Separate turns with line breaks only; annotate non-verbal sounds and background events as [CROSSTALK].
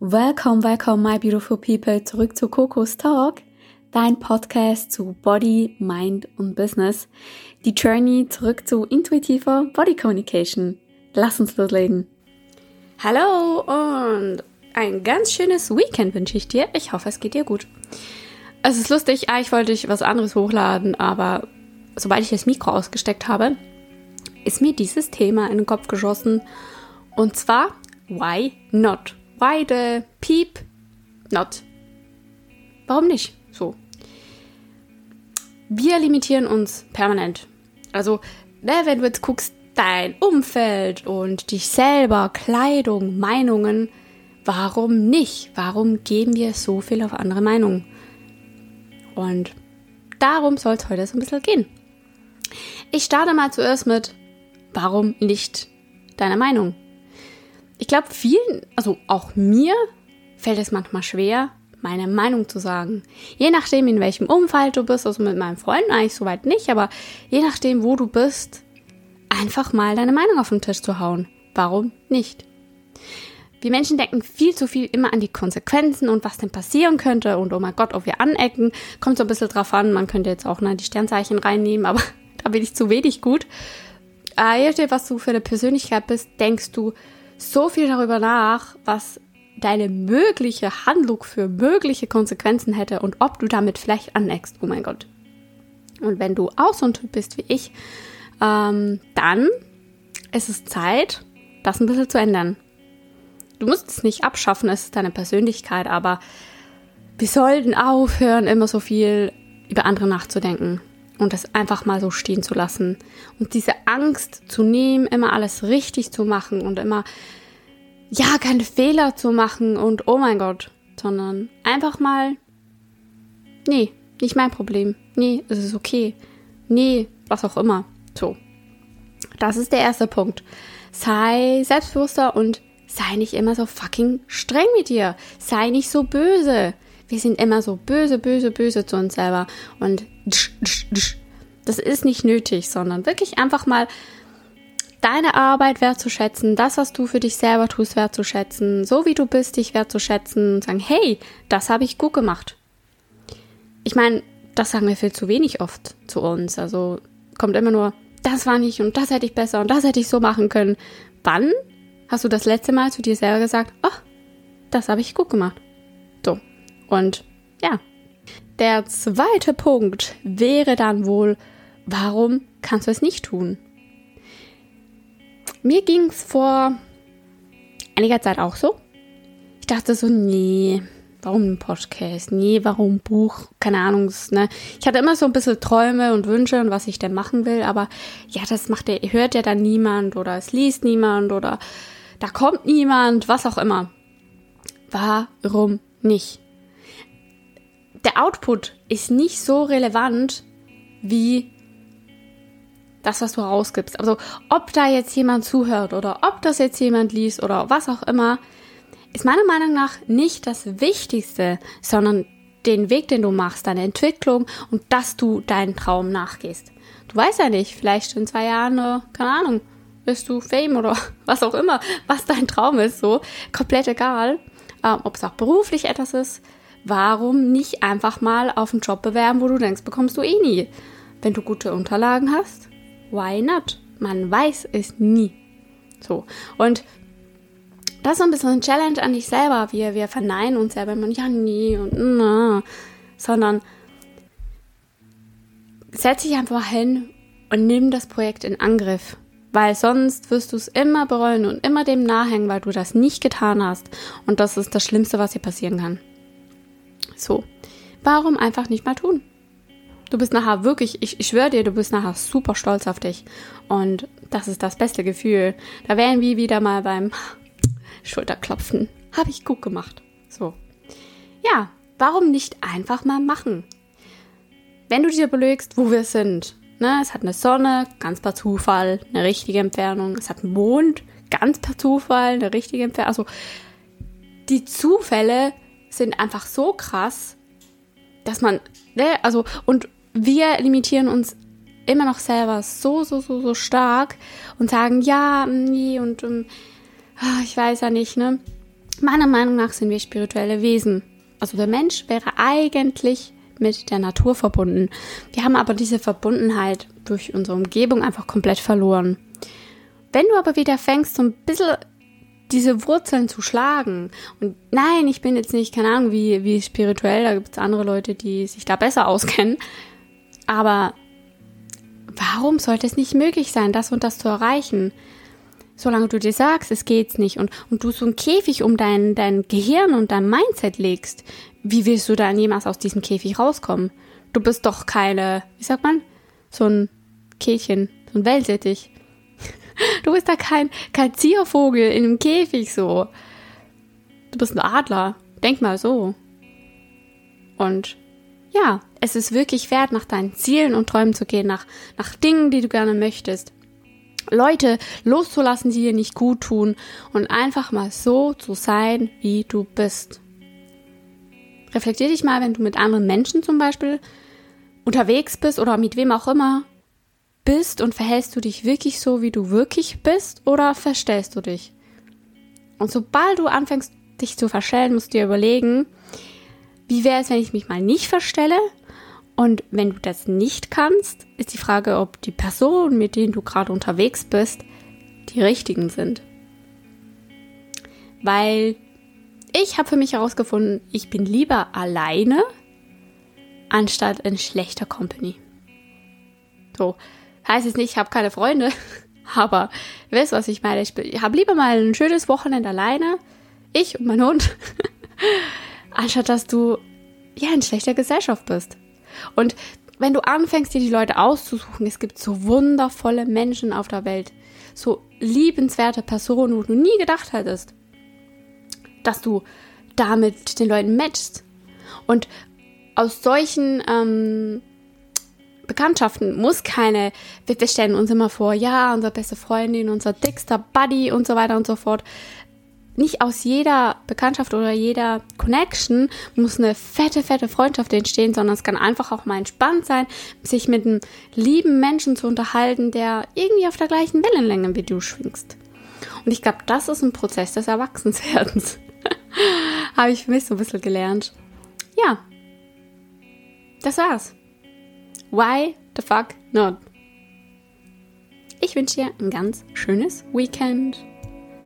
Welcome, welcome, my beautiful people, zurück zu Coco's Talk, dein Podcast zu Body, Mind und Business. Die Journey zurück zu intuitiver Body Communication. Lass uns loslegen. Hallo und ein ganz schönes Weekend wünsche ich dir. Ich hoffe, es geht dir gut. Es ist lustig, ah, ich wollte was anderes hochladen, aber sobald ich das Mikro ausgesteckt habe, ist mir dieses Thema in den Kopf geschossen. Und zwar, why not? Why the peep not? Warum nicht? So. Wir limitieren uns permanent. Also, ne, wenn du jetzt guckst, dein Umfeld und dich selber, Kleidung, Meinungen, warum nicht? Warum geben wir so viel auf andere Meinungen? Und darum soll es heute so ein bisschen gehen. Ich starte mal zuerst mit, warum nicht deine Meinung? Ich glaube, vielen, also auch mir, fällt es manchmal schwer, meine Meinung zu sagen. Je nachdem, in welchem Umfeld du bist, also mit meinen Freunden eigentlich soweit nicht, aber je nachdem, wo du bist, einfach mal deine Meinung auf den Tisch zu hauen. Warum nicht? Wir Menschen denken viel zu viel immer an die Konsequenzen und was denn passieren könnte und oh mein Gott, ob wir anecken. Kommt so ein bisschen drauf an. Man könnte jetzt auch ne, die Sternzeichen reinnehmen, aber [LAUGHS] da bin ich zu wenig gut. Äh, je nachdem, was du für eine Persönlichkeit bist, denkst du so viel darüber nach, was deine mögliche Handlung für mögliche Konsequenzen hätte und ob du damit vielleicht aneckst. Oh mein Gott. Und wenn du auch so ein Typ bist wie ich, ähm, dann ist es Zeit, das ein bisschen zu ändern. Du musst es nicht abschaffen, es ist deine Persönlichkeit, aber wir sollten aufhören, immer so viel über andere nachzudenken und das einfach mal so stehen zu lassen. Und diese Angst zu nehmen, immer alles richtig zu machen und immer, ja, keine Fehler zu machen und oh mein Gott, sondern einfach mal, nee, nicht mein Problem. Nee, es ist okay. Nee, was auch immer. So. Das ist der erste Punkt. Sei selbstbewusster und sei nicht immer so fucking streng mit dir. Sei nicht so böse. Wir sind immer so böse, böse, böse zu uns selber. Und das ist nicht nötig, sondern wirklich einfach mal deine Arbeit wertzuschätzen, das, was du für dich selber tust, wertzuschätzen, so wie du bist, dich wertzuschätzen und sagen, hey, das habe ich gut gemacht. Ich meine, das sagen wir viel zu wenig oft zu uns. Also kommt immer nur, das war nicht und das hätte ich besser und das hätte ich so machen können. Wann hast du das letzte Mal zu dir selber gesagt, ach, das habe ich gut gemacht. Und ja. Der zweite Punkt wäre dann wohl, warum kannst du es nicht tun? Mir ging es vor einiger Zeit auch so. Ich dachte so, nee, warum ein Podcast? Nee, warum ein Buch? Keine Ahnung. Ne? Ich hatte immer so ein bisschen Träume und Wünsche und was ich denn machen will, aber ja, das macht der, hört ja dann niemand oder es liest niemand oder da kommt niemand, was auch immer. Warum nicht? Der Output ist nicht so relevant wie das, was du rausgibst. Also ob da jetzt jemand zuhört oder ob das jetzt jemand liest oder was auch immer, ist meiner Meinung nach nicht das Wichtigste, sondern den Weg, den du machst, deine Entwicklung und dass du deinen Traum nachgehst. Du weißt ja nicht, vielleicht in zwei Jahren, äh, keine Ahnung, bist du Fame oder [LAUGHS] was auch immer, was dein Traum ist, so komplett egal, ähm, ob es auch beruflich etwas ist. Warum nicht einfach mal auf einen Job bewerben, wo du denkst, bekommst du eh nie? Wenn du gute Unterlagen hast, why not? Man weiß es nie. So. Und das ist so ein bisschen ein Challenge an dich selber. Wir, wir verneinen uns selber immer, ja, nie und na, sondern setz dich einfach hin und nimm das Projekt in Angriff. Weil sonst wirst du es immer bereuen und immer dem nachhängen, weil du das nicht getan hast. Und das ist das Schlimmste, was dir passieren kann. So. Warum einfach nicht mal tun? Du bist nachher wirklich, ich, ich schwöre dir, du bist nachher super stolz auf dich. Und das ist das beste Gefühl. Da wären wir wieder mal beim Schulterklopfen. Habe ich gut gemacht. So. Ja, warum nicht einfach mal machen? Wenn du dir überlegst, wo wir sind, Ne? Es hat eine Sonne, ganz per Zufall, eine richtige Entfernung. Es hat einen Mond, ganz per Zufall, eine richtige Entfernung. Also die Zufälle sind einfach so krass, dass man, ne? also und wir limitieren uns immer noch selber so, so, so, so stark und sagen, ja, nee, und um, ah, ich weiß ja nicht, ne? Meiner Meinung nach sind wir spirituelle Wesen. Also der Mensch wäre eigentlich mit der Natur verbunden. Wir haben aber diese Verbundenheit durch unsere Umgebung einfach komplett verloren. Wenn du aber wieder fängst, so ein bisschen diese Wurzeln zu schlagen. Und nein, ich bin jetzt nicht, keine Ahnung, wie, wie spirituell, da gibt es andere Leute, die sich da besser auskennen. Aber warum sollte es nicht möglich sein, das und das zu erreichen? Solange du dir sagst, es geht nicht und, und du so einen Käfig um dein, dein Gehirn und dein Mindset legst, wie willst du dann jemals aus diesem Käfig rauskommen? Du bist doch keine, wie sagt man, so ein Käthchen, so ein Wellsittich. Du bist da kein, kein Ziervogel in einem Käfig so. Du bist ein Adler. Denk mal so. Und ja, es ist wirklich wert, nach deinen Zielen und Träumen zu gehen, nach, nach Dingen, die du gerne möchtest. Leute loszulassen, die dir nicht gut tun und einfach mal so zu sein, wie du bist. Reflektier dich mal, wenn du mit anderen Menschen zum Beispiel unterwegs bist oder mit wem auch immer bist und verhältst du dich wirklich so, wie du wirklich bist oder verstellst du dich? Und sobald du anfängst, dich zu verstellen, musst du dir überlegen, wie wäre es, wenn ich mich mal nicht verstelle? Und wenn du das nicht kannst, ist die Frage, ob die Personen, mit denen du gerade unterwegs bist, die richtigen sind. Weil ich habe für mich herausgefunden, ich bin lieber alleine anstatt in schlechter Company. So, heißt es nicht, ich habe keine Freunde, [LAUGHS] aber wisst, was ich meine. Ich habe lieber mal ein schönes Wochenende alleine, ich und mein Hund, [LAUGHS] anstatt dass du ja in schlechter Gesellschaft bist. Und wenn du anfängst, dir die Leute auszusuchen, es gibt so wundervolle Menschen auf der Welt, so liebenswerte Personen, wo du nie gedacht hättest, dass du damit den Leuten matchst. Und aus solchen ähm, Bekanntschaften muss keine, wir, wir stellen uns immer vor, ja, unsere beste Freundin, unser dickster Buddy und so weiter und so fort nicht aus jeder Bekanntschaft oder jeder Connection muss eine fette, fette Freundschaft entstehen, sondern es kann einfach auch mal entspannt sein, sich mit einem lieben Menschen zu unterhalten, der irgendwie auf der gleichen Wellenlänge wie du schwingst. Und ich glaube, das ist ein Prozess des Erwachsenwerdens. [LAUGHS] Habe ich für mich so ein bisschen gelernt. Ja. Das war's. Why the fuck not? Ich wünsche dir ein ganz schönes Weekend.